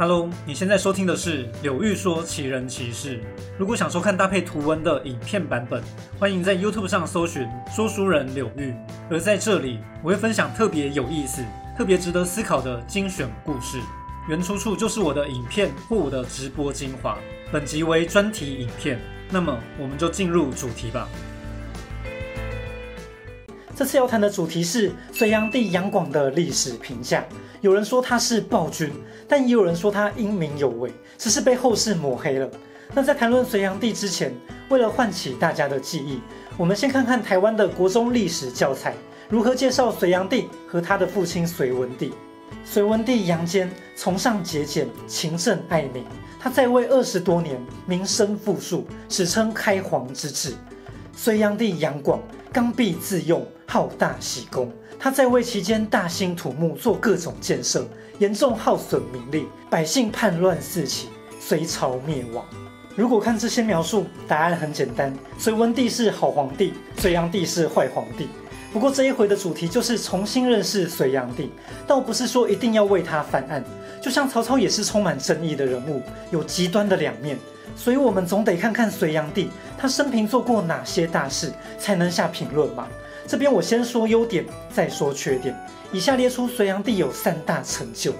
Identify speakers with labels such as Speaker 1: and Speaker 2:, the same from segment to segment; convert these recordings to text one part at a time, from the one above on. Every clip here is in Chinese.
Speaker 1: Hello，你现在收听的是柳玉说奇人奇事。如果想收看搭配图文的影片版本，欢迎在 YouTube 上搜寻说书人柳玉。而在这里，我会分享特别有意思、特别值得思考的精选故事，原出处就是我的影片或我的直播精华。本集为专题影片，那么我们就进入主题吧。这次要谈的主题是隋炀帝杨广的历史评价。有人说他是暴君，但也有人说他英明有为，只是被后世抹黑了。那在谈论隋炀帝之前，为了唤起大家的记忆，我们先看看台湾的国中历史教材如何介绍隋炀帝和他的父亲隋文帝。隋文帝杨坚崇尚节俭，勤政爱民，他在位二十多年，民生富庶，史称开皇之治。隋炀帝杨广刚愎自用。好大喜功，他在位期间大兴土木，做各种建设，严重耗损民力，百姓叛乱四起，隋朝灭亡。如果看这些描述，答案很简单：隋文帝是好皇帝，隋炀帝是坏皇帝。不过这一回的主题就是重新认识隋炀帝，倒不是说一定要为他翻案。就像曹操也是充满争议的人物，有极端的两面，所以我们总得看看隋炀帝他生平做过哪些大事，才能下评论嘛。这边我先说优点，再说缺点。以下列出隋炀帝有三大成就。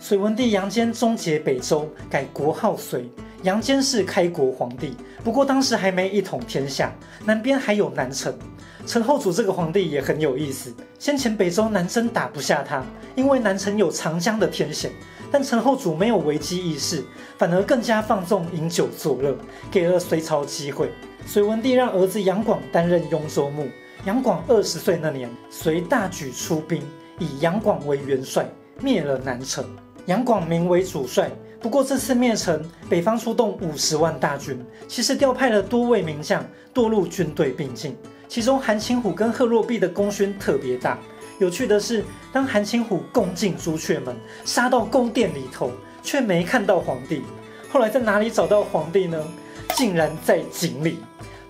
Speaker 1: 隋文帝杨坚终结北周，改国号隋。杨坚是开国皇帝，不过当时还没一统天下，南边还有南陈。陈后主这个皇帝也很有意思，先前北周南征打不下他，因为南陈有长江的天险。但陈后主没有危机意识，反而更加放纵饮酒作乐，给了隋朝机会。隋文帝让儿子杨广担任雍州牧。杨广二十岁那年，隋大举出兵，以杨广为元帅，灭了南陈。杨广名为主帅，不过这次灭城，北方出动五十万大军，其实调派了多位名将堕入军队并进。其中韩擒虎跟贺若弼的功勋特别大。有趣的是，当韩擒虎攻进朱雀门，杀到宫殿里头，却没看到皇帝。后来在哪里找到皇帝呢？竟然在井里。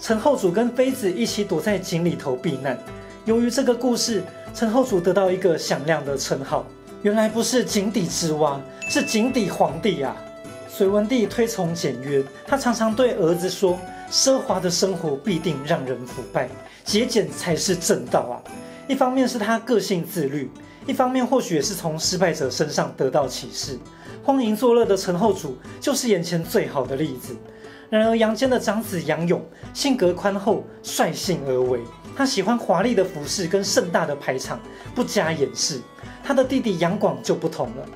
Speaker 1: 陈后主跟妃子一起躲在井里头避难。由于这个故事，陈后主得到一个响亮的称号，原来不是井底之蛙，是井底皇帝啊！隋文帝推崇简约，他常常对儿子说：“奢华的生活必定让人腐败，节俭才是正道啊！”一方面是他个性自律，一方面或许也是从失败者身上得到启示。荒淫作乐的陈后主就是眼前最好的例子。然而杨坚的长子杨勇性格宽厚，率性而为，他喜欢华丽的服饰跟盛大的排场，不加掩饰。他的弟弟杨广就不同了。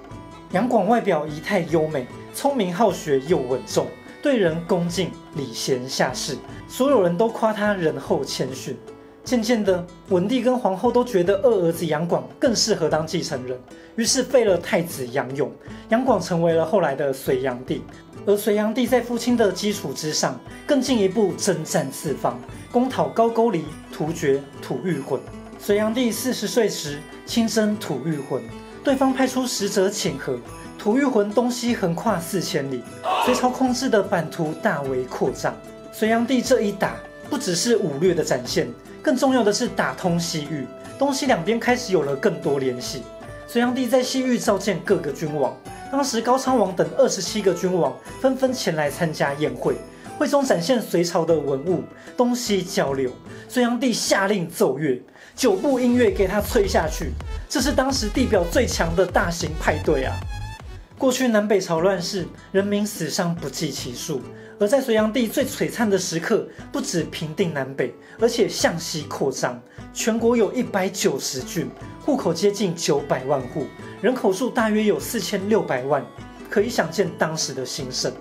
Speaker 1: 杨广外表仪态优美，聪明好学又稳重，对人恭敬礼贤下士，所有人都夸他仁厚谦逊。渐渐的，文帝跟皇后都觉得二儿子杨广更适合当继承人，于是废了太子杨勇，杨广成为了后来的隋炀帝。而隋炀帝在父亲的基础之上，更进一步征战四方，攻讨高句丽、突厥、吐谷浑。隋炀帝四十岁时亲征吐谷浑，对方派出使者请和，吐谷浑东西横跨四千里，隋朝控制的版图大为扩张。隋炀帝这一打，不只是武略的展现。更重要的是打通西域，东西两边开始有了更多联系。隋炀帝在西域召见各个君王，当时高昌王等二十七个君王纷纷前来参加宴会，会中展现隋朝的文物，东西交流。隋炀帝下令奏乐，九部音乐给他吹下去，这是当时地表最强的大型派对啊！过去南北朝乱世，人民死伤不计其数。而在隋炀帝最璀璨的时刻，不止平定南北，而且向西扩张，全国有一百九十郡，户口接近九百万户，人口数大约有四千六百万，可以想见当时的兴盛。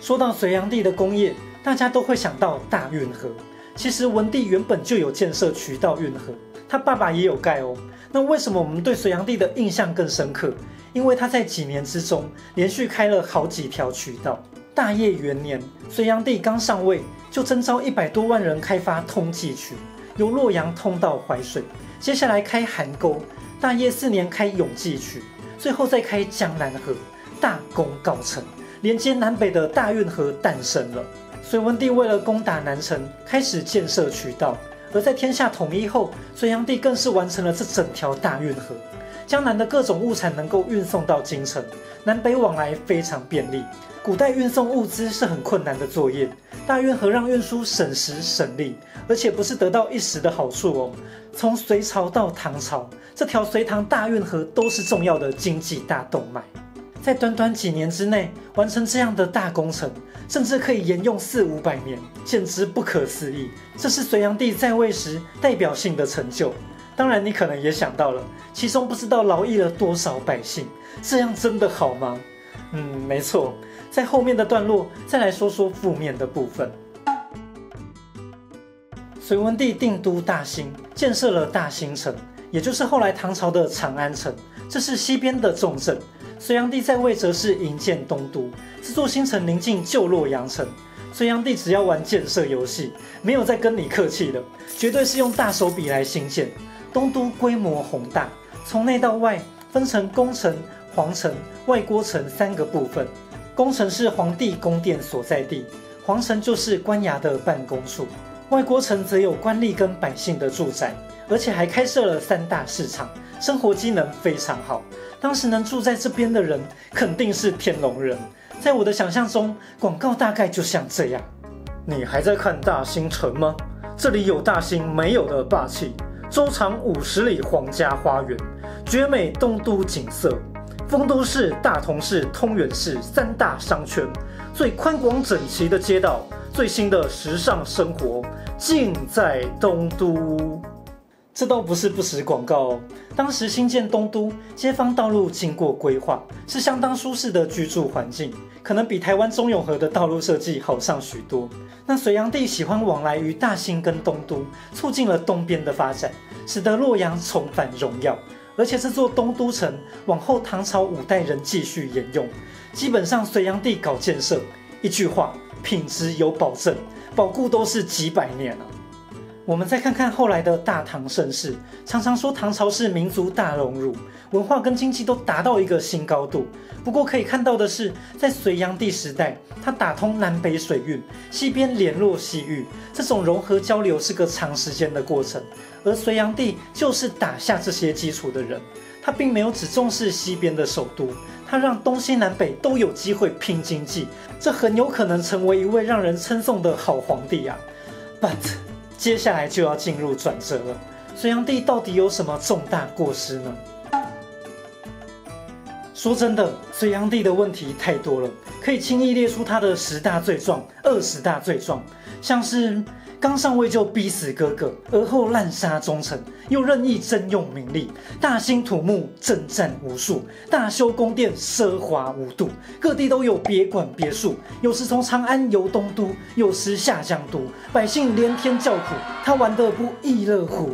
Speaker 1: 说到隋炀帝的功业，大家都会想到大运河。其实文帝原本就有建设渠道运河，他爸爸也有盖哦。那为什么我们对隋炀帝的印象更深刻？因为他在几年之中连续开了好几条渠道。大业元年，隋炀帝刚上位，就征召一百多万人开发通济渠，由洛阳通到淮水。接下来开邗沟，大业四年开永济渠，最后再开江南河，大功告成，连接南北的大运河诞生了。隋文帝为了攻打南城，开始建设渠道。而在天下统一后，隋炀帝更是完成了这整条大运河，江南的各种物产能够运送到京城，南北往来非常便利。古代运送物资是很困难的作业，大运河让运输省时省力，而且不是得到一时的好处哦。从隋朝到唐朝，这条隋唐大运河都是重要的经济大动脉。在短短几年之内完成这样的大工程，甚至可以沿用四五百年，简直不可思议。这是隋炀帝在位时代表性的成就。当然，你可能也想到了，其中不知道劳役了多少百姓，这样真的好吗？嗯，没错。在后面的段落，再来说说负面的部分。隋文帝定都大兴，建设了大兴城，也就是后来唐朝的长安城，这是西边的重镇。隋炀帝在位则是营建东都，这座新城临近旧洛阳城。隋炀帝只要玩建设游戏，没有再跟你客气的，绝对是用大手笔来兴建。东都规模宏大，从内到外分成宫城、皇城、外郭城三个部分。宫城是皇帝宫殿所在地，皇城就是官衙的办公处，外郭城则有官吏跟百姓的住宅，而且还开设了三大市场，生活机能非常好。当时能住在这边的人，肯定是天龙人。在我的想象中，广告大概就像这样：你还在看大兴城吗？这里有大兴没有的霸气，周长五十里皇家花园，绝美东都景色，丰都市、大同市、通远市三大商圈，最宽广整齐的街道，最新的时尚生活，尽在东都。这倒不是不实广告哦。当时新建东都，街坊道路经过规划，是相当舒适的居住环境，可能比台湾中永和的道路设计好上许多。那隋炀帝喜欢往来于大兴跟东都，促进了东边的发展，使得洛阳重返荣耀。而且这座东都城往后唐朝五代人继续沿用，基本上隋炀帝搞建设，一句话，品质有保证，保固都是几百年了。我们再看看后来的大唐盛世，常常说唐朝是民族大融入，文化跟经济都达到一个新高度。不过可以看到的是，在隋炀帝时代，他打通南北水运，西边联络西域，这种融合交流是个长时间的过程。而隋炀帝就是打下这些基础的人，他并没有只重视西边的首都，他让东西南北都有机会拼经济，这很有可能成为一位让人称颂的好皇帝呀。But 接下来就要进入转折了。隋炀帝到底有什么重大过失呢？说真的，隋炀帝的问题太多了，可以轻易列出他的十大罪状、二十大罪状，像是刚上位就逼死哥哥，而后滥杀忠臣，又任意征用名利，大兴土木，征战无数，大修宫殿，奢华无度，各地都有别馆别墅，有时从长安游东都，有时下江都，百姓连天叫苦，他玩得不亦乐乎？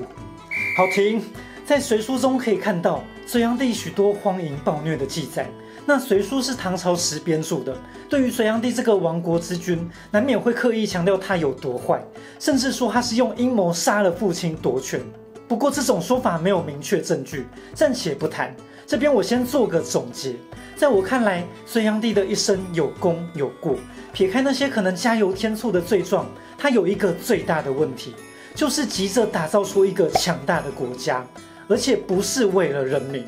Speaker 1: 好停，在隋书中可以看到隋炀帝许多荒淫暴虐的记载。那隋书是唐朝时编著的，对于隋炀帝这个亡国之君，难免会刻意强调他有多坏，甚至说他是用阴谋杀了父亲夺权。不过这种说法没有明确证据，暂且不谈。这边我先做个总结，在我看来，隋炀帝的一生有功有过，撇开那些可能加油添醋的罪状，他有一个最大的问题，就是急着打造出一个强大的国家，而且不是为了人民，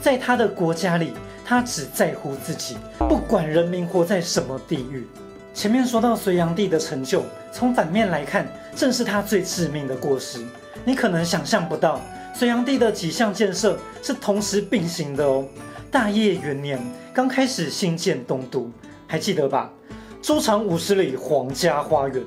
Speaker 1: 在他的国家里。他只在乎自己，不管人民活在什么地狱。前面说到隋炀帝的成就，从反面来看，正是他最致命的过失。你可能想象不到，隋炀帝的几项建设是同时并行的哦。大业元年，刚开始兴建东都，还记得吧？周长五十里皇家花园，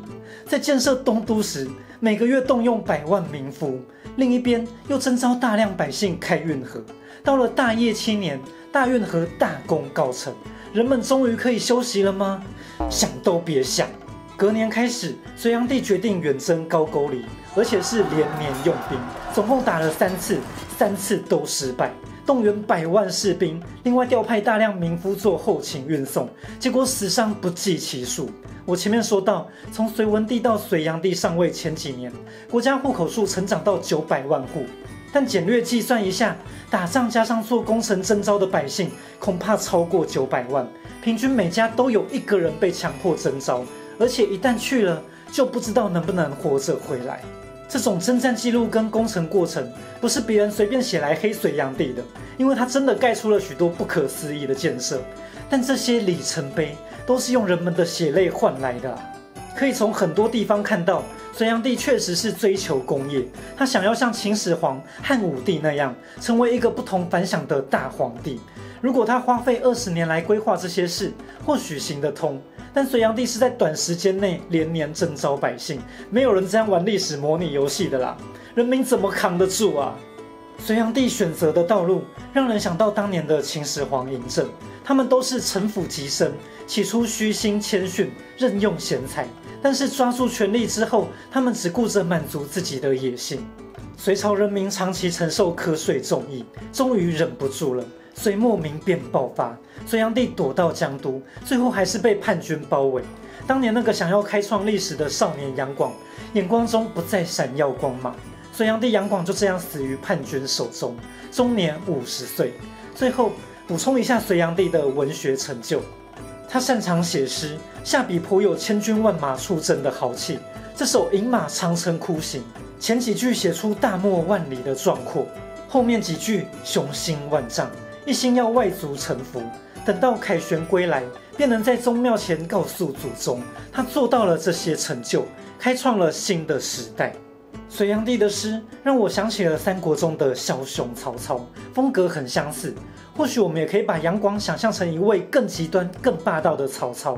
Speaker 1: 在建设东都时，每个月动用百万民夫，另一边又征召大量百姓开运河。到了大业七年。大运河大功告成，人们终于可以休息了吗？想都别想。隔年开始，隋炀帝决定远征高句丽，而且是连年用兵，总共打了三次，三次都失败。动员百万士兵，另外调派大量民夫做后勤运送，结果死伤不计其数。我前面说到，从隋文帝到隋炀帝上位前几年，国家户口数成长到九百万户。但简略计算一下，打仗加上做工程征召的百姓，恐怕超过九百万。平均每家都有一个人被强迫征召，而且一旦去了，就不知道能不能活着回来。这种征战记录跟工程过程，不是别人随便写来黑隋炀帝的，因为他真的盖出了许多不可思议的建设。但这些里程碑都是用人们的血泪换来的。可以从很多地方看到，隋炀帝确实是追求工业，他想要像秦始皇、汉武帝那样，成为一个不同凡响的大皇帝。如果他花费二十年来规划这些事，或许行得通。但隋炀帝是在短时间内连年征召百姓，没有人这样玩历史模拟游戏的啦，人民怎么扛得住啊？隋炀帝选择的道路让人想到当年的秦始皇嬴政，他们都是城府极深，起初虚心谦逊，任用贤才，但是抓住权力之后，他们只顾着满足自己的野心。隋朝人民长期承受瞌睡重义，终于忍不住了。隋末民变爆发，隋炀帝躲到江都，最后还是被叛军包围。当年那个想要开创历史的少年杨广，眼光中不再闪耀光芒。隋炀帝杨广就这样死于叛军手中，终年五十岁。最后补充一下隋炀帝的文学成就，他擅长写诗，下笔颇有千军万马出征的豪气。这首《饮马长城哭行》，前几句写出大漠万里的壮阔，后面几句雄心万丈。一心要外族臣服，等到凯旋归来，便能在宗庙前告诉祖宗，他做到了这些成就，开创了新的时代。隋炀帝的诗让我想起了三国中的枭雄曹操，风格很相似。或许我们也可以把杨广想象成一位更极端、更霸道的曹操。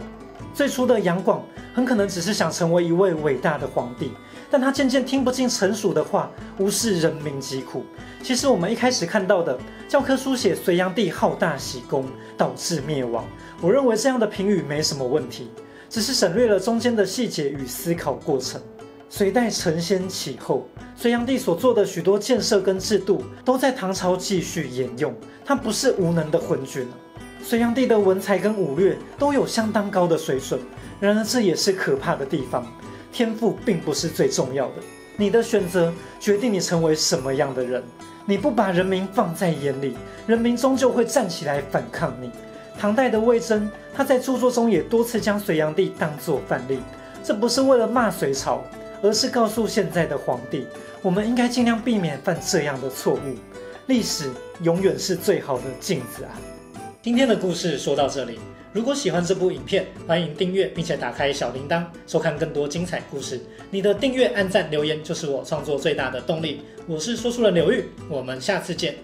Speaker 1: 最初的杨广很可能只是想成为一位伟大的皇帝。但他渐渐听不进臣属的话，无视人民疾苦。其实我们一开始看到的教科书写隋炀帝好大喜功，导致灭亡。我认为这样的评语没什么问题，只是省略了中间的细节与思考过程。隋代承先启后，隋炀帝所做的许多建设跟制度，都在唐朝继续沿用。他不是无能的昏君。隋炀帝的文才跟武略都有相当高的水准，然而这也是可怕的地方。天赋并不是最重要的，你的选择决定你成为什么样的人。你不把人民放在眼里，人民终究会站起来反抗你。唐代的魏征，他在著作中也多次将隋炀帝当作范例，这不是为了骂隋朝，而是告诉现在的皇帝，我们应该尽量避免犯这样的错误。历史永远是最好的镜子啊！今天的故事说到这里。如果喜欢这部影片，欢迎订阅并且打开小铃铛，收看更多精彩故事。你的订阅、按赞、留言就是我创作最大的动力。我是说书人刘玉，我们下次见。